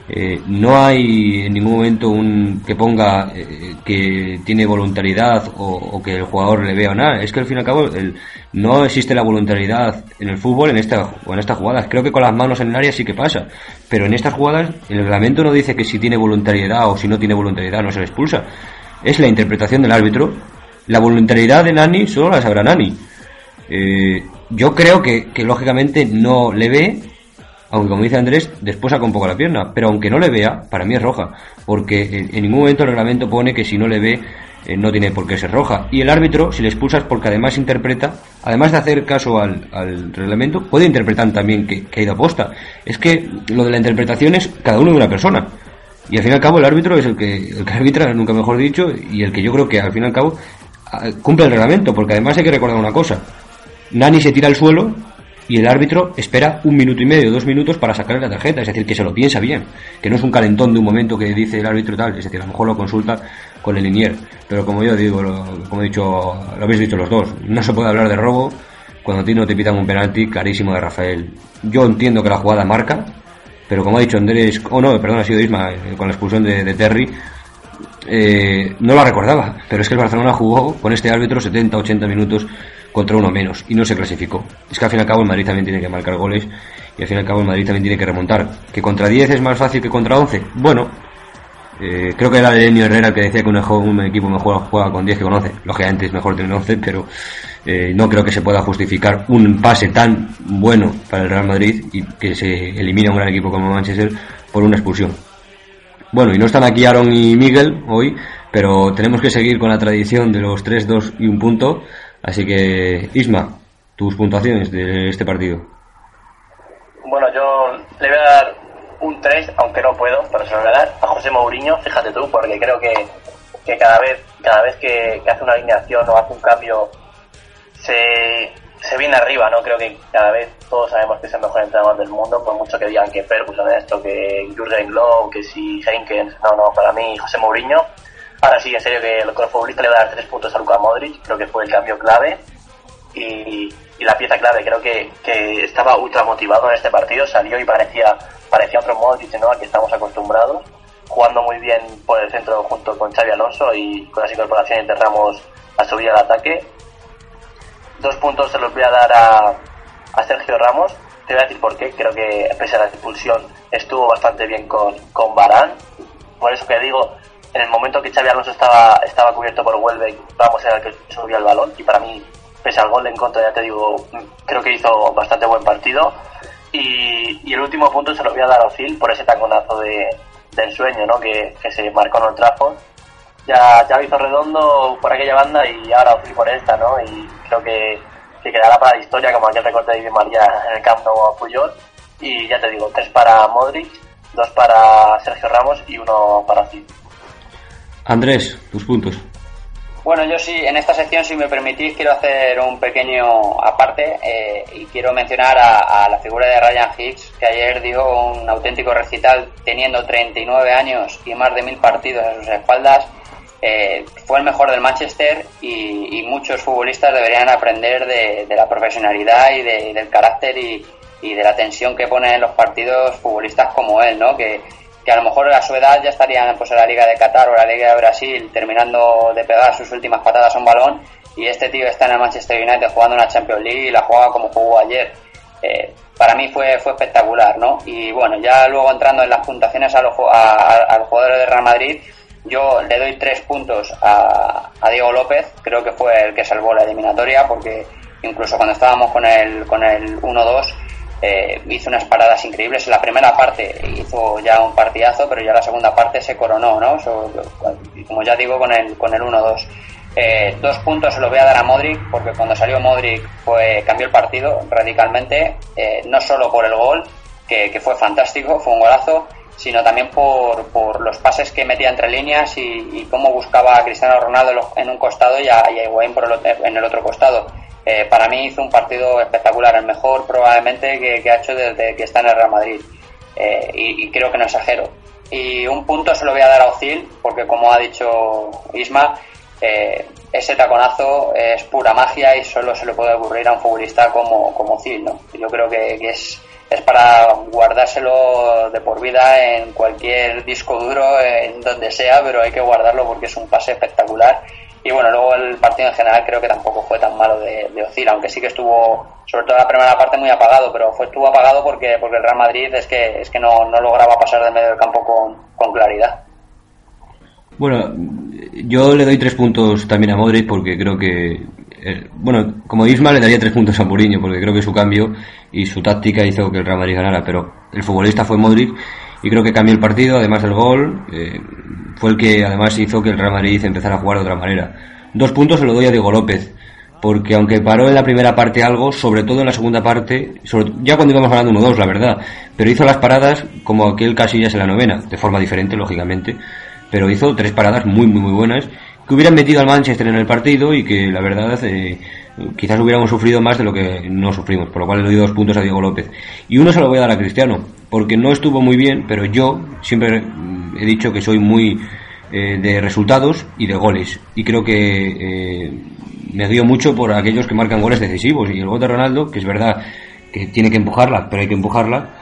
eh, no hay en ningún momento un que ponga eh, que tiene voluntariedad o, que el jugador le vea o nada. Es que al fin y al cabo el, no existe la voluntariedad en el fútbol en esta o en estas jugadas. Creo que con las manos en el área sí que pasa, pero en estas jugadas el reglamento no dice que si tiene voluntariedad o si no tiene voluntariedad no se le expulsa. Es la interpretación del árbitro. La voluntariedad de Nani solo la sabrá Nani. Eh, yo creo que, que lógicamente no le ve aunque como dice Andrés, después saca un poco la pierna, pero aunque no le vea, para mí es roja, porque en ningún momento el reglamento pone que si no le ve eh, no tiene por qué ser roja. Y el árbitro, si le expulsas porque además interpreta, además de hacer caso al, al reglamento, puede interpretar también que, que, ha ido a posta. Es que lo de la interpretación es cada uno de una persona. Y al fin y al cabo el árbitro es el que, el que arbitra, nunca mejor dicho, y el que yo creo que al fin y al cabo cumple el reglamento, porque además hay que recordar una cosa. Nani se tira al suelo y el árbitro espera un minuto y medio, dos minutos para sacarle la tarjeta, es decir, que se lo piensa bien, que no es un calentón de un momento que dice el árbitro tal, es decir, a lo mejor lo consulta con el linier, pero como yo digo, como he dicho, lo habéis dicho los dos, no se puede hablar de robo cuando a ti no te pitan un penalti carísimo de Rafael. Yo entiendo que la jugada marca, pero como ha dicho Andrés, o oh no, perdón, ha sido Isma, eh, con la expulsión de, de Terry, eh, no la recordaba, pero es que el Barcelona jugó con este árbitro 70-80 minutos contra uno menos y no se clasificó. Es que al fin y al cabo el Madrid también tiene que marcar goles y al fin y al cabo el Madrid también tiene que remontar. ¿Que contra 10 es más fácil que contra 11? Bueno, eh, creo que era Lenio Herrera el que decía que un, un equipo mejor juega con 10 que con 11. Lógicamente es mejor tener 11, pero eh, no creo que se pueda justificar un pase tan bueno para el Real Madrid y que se elimine un gran equipo como Manchester por una expulsión. Bueno, y no están aquí Aaron y Miguel hoy, pero tenemos que seguir con la tradición de los 3, 2 y un punto. Así que, Isma, tus puntuaciones de este partido. Bueno, yo le voy a dar un 3, aunque no puedo, pero se lo voy a dar a José Mourinho, fíjate tú, porque creo que, que cada vez cada vez que, hace una alineación o hace un cambio se, se viene arriba, ¿no? Creo que cada vez todos sabemos que es el mejor entrenador del mundo, por mucho que digan que Ferguson esto, que Jurgen Klopp, que si Henkens, no, no, para mí José Mourinho. Ahora sí, en serio, que el futbolista le va a dar tres puntos a Luka Modric, creo que fue el cambio clave y, y la pieza clave. Creo que, que, estaba ultra motivado en este partido, salió y parecía, parecía otro Modric, ¿no? Al que estamos acostumbrados, jugando muy bien por el centro junto con Xavi Alonso y con las incorporaciones de Ramos a subir al ataque Dos puntos se los voy a dar a, Sergio Ramos. Te voy a decir por qué. Creo que pese a la expulsión estuvo bastante bien con, con Barán. Por eso que digo, en el momento que Xavi Alonso estaba, estaba cubierto por Huelve, Ramos era el que subía el balón. Y para mí, pese al gol en contra, ya te digo, creo que hizo bastante buen partido. Y, el último punto se lo voy a dar a Ozil por ese taconazo de, de ensueño ¿no? que, que se marcó en el Trafford ya, ya hizo redondo por aquella banda y ahora fui por esta, ¿no? Y creo que, que quedará para la historia como aquel recorte de María en el Camp Nou a Puyol. Y ya te digo, tres para Modric, dos para Sergio Ramos y uno para Cid. Andrés, tus puntos. Bueno, yo sí, en esta sección, si me permitís, quiero hacer un pequeño aparte eh, y quiero mencionar a, la figura de Ryan Hicks, que ayer dio un auténtico recital teniendo 39 años y más de mil partidos a sus espaldas eh, fue el mejor del Manchester y, muchos futbolistas deberían aprender de, la profesionalidad y del carácter y, de la tensión que ponen en los partidos futbolistas como él, ¿no? Que, a lo mejor a su edad ya estarían pues, en la Liga de Qatar o la Liga de Brasil terminando de pegar sus últimas patadas a un balón y este tío está en el Manchester United jugando una Champions League y la juega como jugó ayer. Eh, para mí fue, fue espectacular, ¿no? Y bueno, ya luego entrando en las puntuaciones a los, a jugadores de Real Madrid, yo le doy tres puntos a, Diego López, creo que fue el que salvó la eliminatoria, porque incluso cuando estábamos con el, con el 1-2 eh, hizo unas paradas increíbles. En la primera parte hizo ya un partidazo, pero ya la segunda parte se coronó, ¿no? como ya digo, con el, con el 1-2. Eh, dos puntos se los voy a dar a Modric, porque cuando salió Modric fue, cambió el partido radicalmente, eh, no solo por el gol, que, fue fantástico, fue un golazo, sino también por, por los pases que metía entre líneas y, cómo buscaba a Cristiano Ronaldo en un costado y a, y por el, en el otro costado. Eh, para mí hizo un partido espectacular, el mejor probablemente que, ha hecho desde que está en el Real Madrid. Eh, y, creo que no exagero. Y un punto se lo voy a dar a Ozil, porque como ha dicho Isma, eh, ese taconazo es pura magia y solo se le puede ocurrir a un futbolista como, como. ¿no? Yo creo que, que es es para guardárselo de por vida en cualquier disco duro, en donde sea, pero hay que guardarlo porque es un pase espectacular. Y bueno, luego el partido en general creo que tampoco fue tan malo de, de aunque sí que estuvo, sobre todo la primera parte, muy apagado, pero fue, estuvo apagado porque, porque el Real Madrid es que, es que no, no lograba pasar del medio del campo con, con claridad. Bueno, yo le doy tres puntos también a Modric porque creo que eh, bueno, como Isma le daría tres puntos a Mourinho porque creo que su cambio y su táctica hizo que el Real Madrid ganara, pero el futbolista fue Modric y creo que cambió el partido, además del gol, eh, fue el que además hizo que el Real Madrid empezara a jugar de otra manera. Dos puntos se lo doy a Diego López, porque aunque paró en la primera parte algo, sobre todo en la segunda parte, ya cuando íbamos ganando 1-2, la verdad, pero hizo las paradas como aquel Casillas en la novena, de forma diferente, lógicamente, pero hizo tres paradas muy, muy, muy buenas que hubieran metido al Manchester en el partido y que la verdad eh, quizás hubiéramos sufrido más de lo que no sufrimos, por lo cual le doy dos puntos a Diego López. Y uno se lo voy a dar a Cristiano, porque no estuvo muy bien, pero yo siempre he dicho que soy muy eh, de resultados y de goles, y creo que eh, me dio mucho por aquellos que marcan goles decisivos, y el gol de Ronaldo, que es verdad que tiene que empujarla, pero hay que empujarla,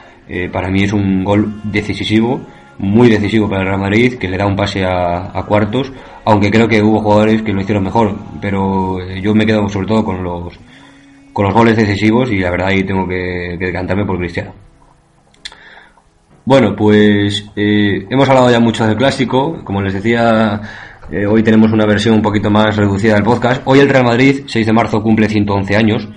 para mí es un gol decisivo muy decisivo para el Real Madrid, que le da un pase a, cuartos, aunque creo que hubo jugadores que lo hicieron mejor, pero eh, yo me quedo sobre todo con los con los goles decisivos y la verdad ahí tengo que, que decantarme por Cristiano. Bueno, pues eh, hemos hablado ya mucho del clásico, como les decía, eh, hoy tenemos una versión un poquito más reducida del podcast. Hoy el Real Madrid, 6 de marzo, cumple 111 años.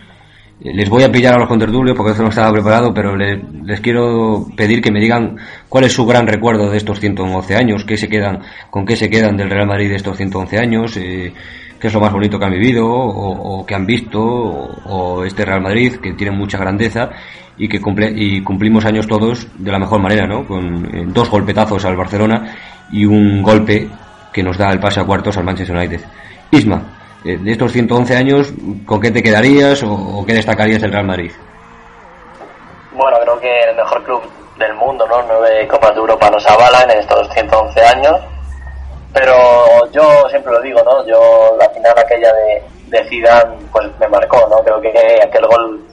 Les voy a pillar a los contertulios porque eso no estaba preparado, pero les, quiero pedir que me digan cuál es su gran recuerdo de estos 111 años, qué se quedan, con qué se quedan del Real Madrid de estos 111 años, eh, que es lo más bonito que han vivido o, que han visto, o, este Real Madrid, que tiene mucha grandeza y que cumple, y cumplimos años todos de la mejor manera, ¿no? Con eh, dos golpetazos al Barcelona y un golpe que nos da el pase a cuartos al Manchester United. Isma, de estos 111 años, ¿con qué te quedarías o, qué destacarías del Real Madrid? Bueno, creo que el mejor club del mundo, ¿no? Nueve Copas de Europa nos avalan en estos 111 años. Pero yo siempre lo digo, ¿no? Yo la final aquella de, de Zidane, pues me marcó, ¿no? Creo que aquel gol,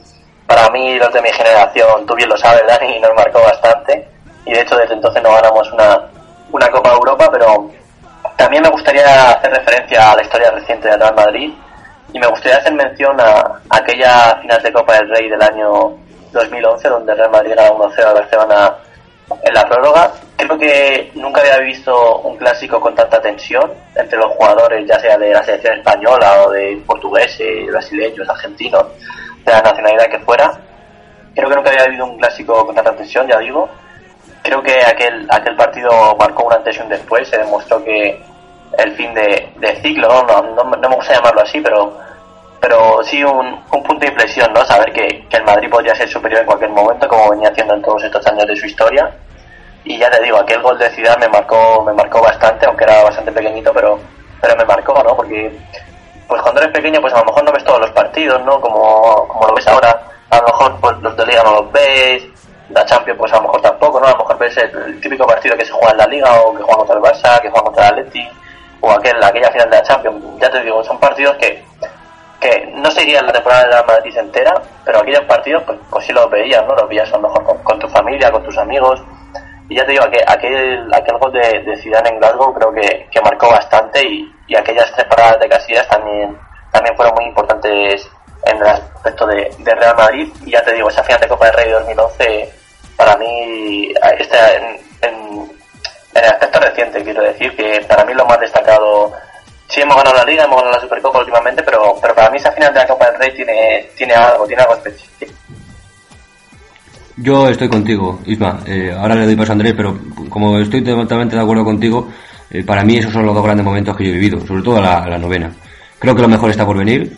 para mí, los de mi generación, tú bien lo sabes, Dani, nos marcó bastante. Y de hecho, desde entonces no ganamos una, una Copa de Europa, pero también me gustaría hacer referencia a la historia reciente de Real Madrid y me gustaría hacer mención a, aquella final de Copa del Rey del año 2011 donde Real Madrid gana 1-0 a Barcelona en la prórroga. Creo que nunca había visto un clásico con tanta tensión entre los jugadores, ya sea de la selección española o de portugueses, brasileños, argentinos, de la nacionalidad que fuera. Creo que nunca había habido un clásico con tanta tensión, ya digo creo que aquel, aquel partido marcó una antes y un después, se demostró que el fin de, ciclo, ¿no? No, me gusta llamarlo así, pero pero sí un, punto de inflexión, ¿no? Saber que, el Madrid podría ser superior en cualquier momento, como venía haciendo en todos estos años de su historia. Y ya te digo, aquel gol de Ciudad me marcó, me marcó bastante, aunque era bastante pequeñito, pero, pero me marcó, ¿no? Porque pues cuando eres pequeño, pues a lo mejor no ves todos los partidos, ¿no? Como, como lo ves ahora. A lo mejor pues, los de Liga no los ves, la Champions pues a lo mejor tampoco, ¿no? A lo mejor ves el, típico partido que se juega en la Liga o que juega contra el Barça, que juega contra el Atleti o aquel, aquella final de la Champions. Ya te digo, son partidos que, que no serían la temporada de la Madrid entera, pero aquellos partidos pues, pues sí los veías, ¿no? Los veías a lo mejor con, tu familia, con tus amigos. Y ya te digo, aquel, aquel, aquel gol de, de Zidane en Glasgow creo que, que marcó bastante y, y aquellas tres paradas de Casillas también, también fueron muy importantes en el aspecto de, de, Real Madrid. Y ya te digo, esa final de Copa del Rey de 2011, para mí, está en, en, el aspecto reciente, quiero decir, que para mí lo más destacado. Sí, hemos ganado la Liga, hemos ganado la Supercopa últimamente, pero, pero para mí esa final de la Copa del Rey tiene, tiene algo, tiene algo específico. Yo estoy contigo, Isma. Eh, ahora le doy paso a Andrés, pero como estoy totalmente de acuerdo contigo, eh, para mí esos son los dos grandes momentos que yo he vivido, sobre todo la, la novena. Creo que lo mejor está por venir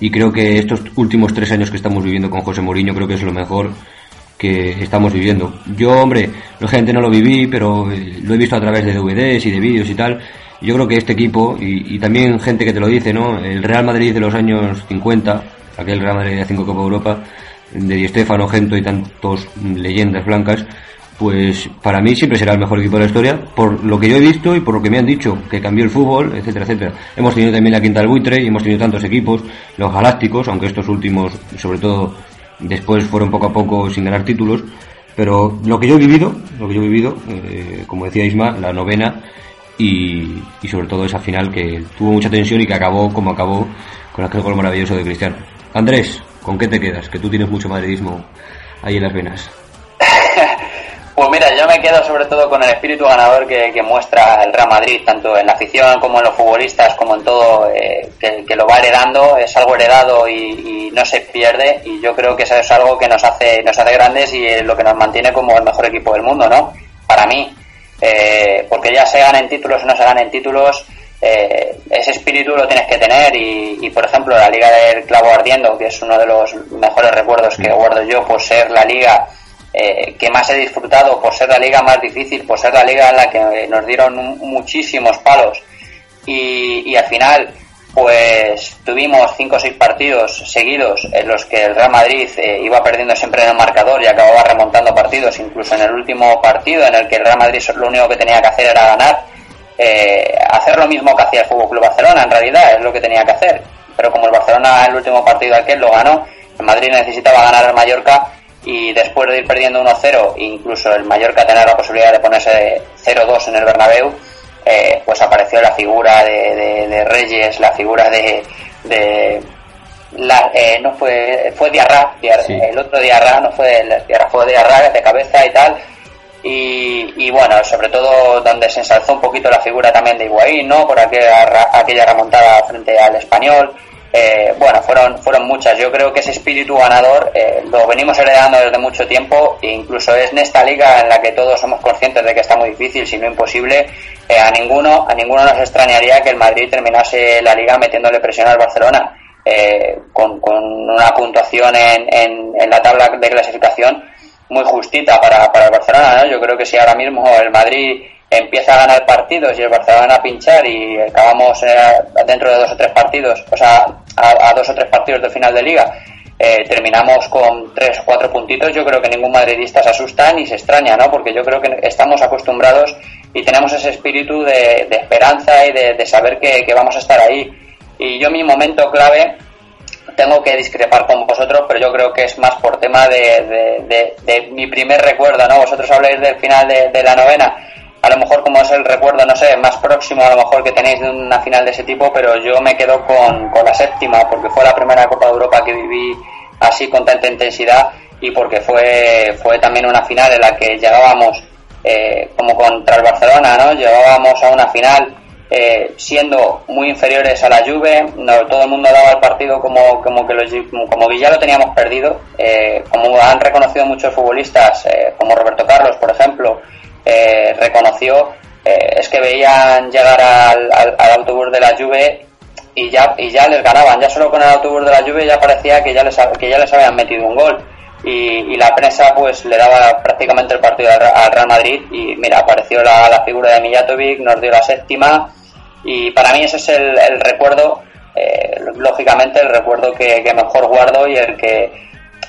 y creo que estos últimos tres años que estamos viviendo con José Mourinho creo que es lo mejor que estamos viviendo. Yo, hombre, gente no lo viví, pero eh, lo he visto a través de DVDs y de vídeos y tal. Yo creo que este equipo, y, también gente que te lo dice, ¿no? El Real Madrid de los años 50, aquel Real Madrid de 5 Copa Europa, de Di Stefano, Gento y tantos leyendas blancas, pues para mí siempre será el mejor equipo de la historia, por lo que yo he visto y por lo que me han dicho, que cambió el fútbol, etcétera, etcétera. Hemos tenido también la Quinta del Buitre y hemos tenido tantos equipos, los Galácticos, aunque estos últimos, sobre todo después fueron poco a poco sin ganar títulos, pero lo que yo he vivido, lo que yo he vivido, eh, como decía Isma, la novena y, y, sobre todo esa final que tuvo mucha tensión y que acabó como acabó con aquel gol maravilloso de Cristiano. Andrés, ¿con qué te quedas? Que tú tienes mucho madridismo ahí en las venas. Pues mira, yo me quedo sobre todo con el espíritu ganador que, muestra el Real Madrid, tanto en la afición como en los futbolistas, como en todo, eh, que, lo va heredando, es algo heredado y, no se pierde, y yo creo que eso es algo que nos hace, nos hace grandes y es lo que nos mantiene como el mejor equipo del mundo, ¿no? Para mí, eh, porque ya se ganen títulos o no se ganen títulos, eh, ese espíritu lo tienes que tener y, y, por ejemplo la Liga del Clavo Ardiendo, que es uno de los mejores recuerdos que guardo yo por ser la liga eh, que más he disfrutado por ser la liga más difícil, por ser la liga en la que nos dieron muchísimos palos y, al final pues tuvimos cinco o seis partidos seguidos en los que el Real Madrid eh, iba perdiendo siempre en el marcador y acababa remontando partidos, incluso en el último partido en el que el Real Madrid lo único que tenía que hacer era ganar, eh, hacer lo mismo que hacía el Fútbol Club Barcelona, en realidad es lo que tenía que hacer. Pero como el Barcelona el último partido aquel lo ganó, el Madrid necesitaba ganar al Mallorca y después de ir perdiendo 1-0, incluso el Mallorca tener la posibilidad de ponerse 0-2 en el Bernabéu, eh, pues apareció la figura de, Reyes, la figura de, de la, eh, no fue fue Diarra, el otro Diarra no fue Diarra, fue Diarra de cabeza y tal. Y, y, bueno sobre todo donde se ensalzó un poquito la figura también de Higuaín no por aquella, aquella remontada frente al español eh, bueno, fueron, fueron muchas. Yo creo que ese espíritu ganador eh, lo venimos heredando desde mucho tiempo e incluso es en esta liga en la que todos somos conscientes de que está muy difícil, si no imposible. Eh, a ninguno a ninguno nos extrañaría que el Madrid terminase la liga metiéndole presión al Barcelona con, una puntuación en, en, la tabla de clasificación muy justita para, para el Barcelona. Yo creo que si ahora mismo el Madrid empieza a ganar partidos y el Barcelona a pinchar y acabamos eh, dentro de dos o tres partidos, o sea, a, dos o tres partidos del final de liga, eh, terminamos con tres o cuatro puntitos, yo creo que ningún madridista se asusta ni se extraña, ¿no? Porque yo creo que estamos acostumbrados y tenemos ese espíritu de, esperanza y de, saber que, vamos a estar ahí. Y yo mi momento clave tengo que discrepar con vosotros, pero yo creo que es más por tema de, de mi primer recuerdo, ¿no? Vosotros habláis del final de, la novena a lo mejor como es el recuerdo, no sé, más próximo a lo mejor que tenéis de una final de ese tipo, pero yo me quedo con, con la séptima, porque fue la primera Copa de Europa que viví así con tanta intensidad y porque fue, fue también una final en la que llegábamos eh, como contra el Barcelona, ¿no? Llegábamos a una final eh, siendo muy inferiores a la Juve, todo el mundo daba el partido como, como que, como, que ya lo teníamos perdido, eh, como han reconocido muchos futbolistas, como Roberto Carlos, por ejemplo, eh, reconoció eh, es que veían llegar al, autobús de la Juve y ya y ya les ganaban. Ya solo con el autobús de la Juve ya parecía que ya les que ya les habían metido un gol. Y, la prensa pues le daba prácticamente el partido al, Real Madrid y mira apareció la, figura de Mijatovic nos dio la séptima. Y para mí ese es el, recuerdo eh, lógicamente el recuerdo que, que mejor guardo y el que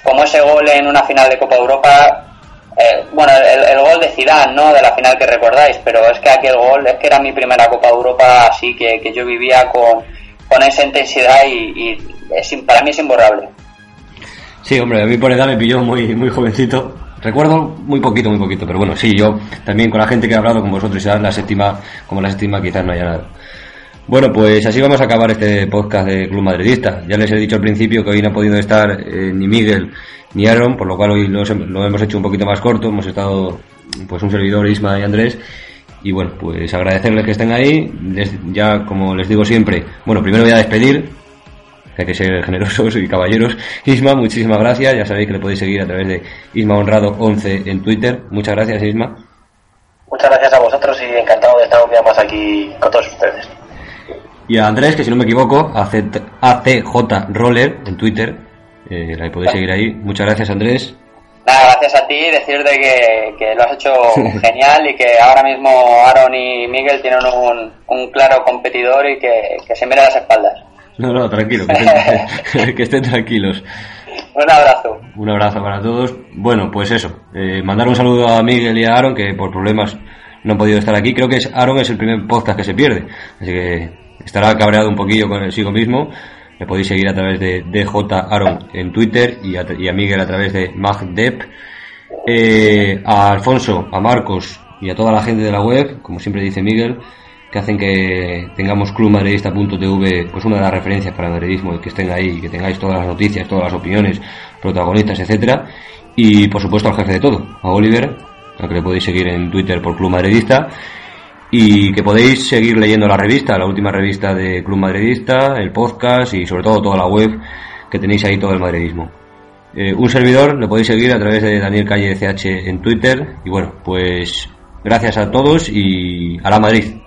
como ese gol en una final de Copa Europa eh, bueno, el, gol de Zidane, ¿no? De la final que recordáis, pero es que aquel gol, es que era mi primera Copa de Europa, así que, que yo vivía con, con esa intensidad y, para mí es imborrable. Sí, hombre, a mí por edad me pilló muy, muy jovencito. Recuerdo muy poquito, muy poquito, pero bueno, sí, yo también con la gente que he hablado con vosotros, ya la séptima, como la séptima quizás no haya nada. Bueno, pues así vamos a acabar este podcast de Club Madridista. Ya les he dicho al principio que hoy no ha podido estar eh, ni Miguel ni Aaron, por lo cual hoy lo, hemos hecho un poquito más corto. Hemos estado, pues, un servidor, Isma y Andrés. Y bueno, pues agradecerles que estén ahí. ya, como les digo siempre, bueno, primero voy a despedir, que hay que ser generosos y caballeros. Isma, muchísimas gracias. Ya sabéis que le podéis seguir a través de Isma Honrado 11 en Twitter. Muchas gracias, Isma. Muchas gracias a vosotros y encantado de estar un día más aquí con todos ustedes. Y a Andrés, que si no me equivoco, ACJ Roller en Twitter. Eh, la podéis seguir ahí. Muchas gracias, Andrés. Nada, gracias a ti, decirte que, que lo has hecho genial y que ahora mismo Aaron y Miguel tienen un, claro competidor y que, se mira las espaldas. No, no, tranquilo, que estén, tranquilos. Un abrazo. Un abrazo para todos. Bueno, pues eso, eh, mandar un saludo a Miguel y a Aaron que por problemas no han podido estar aquí. Creo que es, Aaron es el primer podcast que se pierde, así que estará cabreado un poquillo con el sigo mismo. Le podéis seguir a través de DJ Aaron en Twitter y a, Miguel a través de MagDep. Eh, a Alfonso, a Marcos y a toda la gente de la web, como siempre dice Miguel, que hacen que tengamos clubmadridista.tv pues una de las referencias para el madridismo y que estén ahí, y que tengáis todas las noticias, todas las opiniones, protagonistas, etcétera. Y por supuesto al jefe de todo, a Oliver, al que le podéis seguir en Twitter por Club Madridista y que podéis seguir leyendo la revista, la última revista de Club Madridista, el podcast y sobre todo toda la web que tenéis ahí todo el madridismo. Eh, un servidor lo podéis seguir a través de Daniel Calle CH en Twitter y bueno, pues gracias a todos y a la Madrid.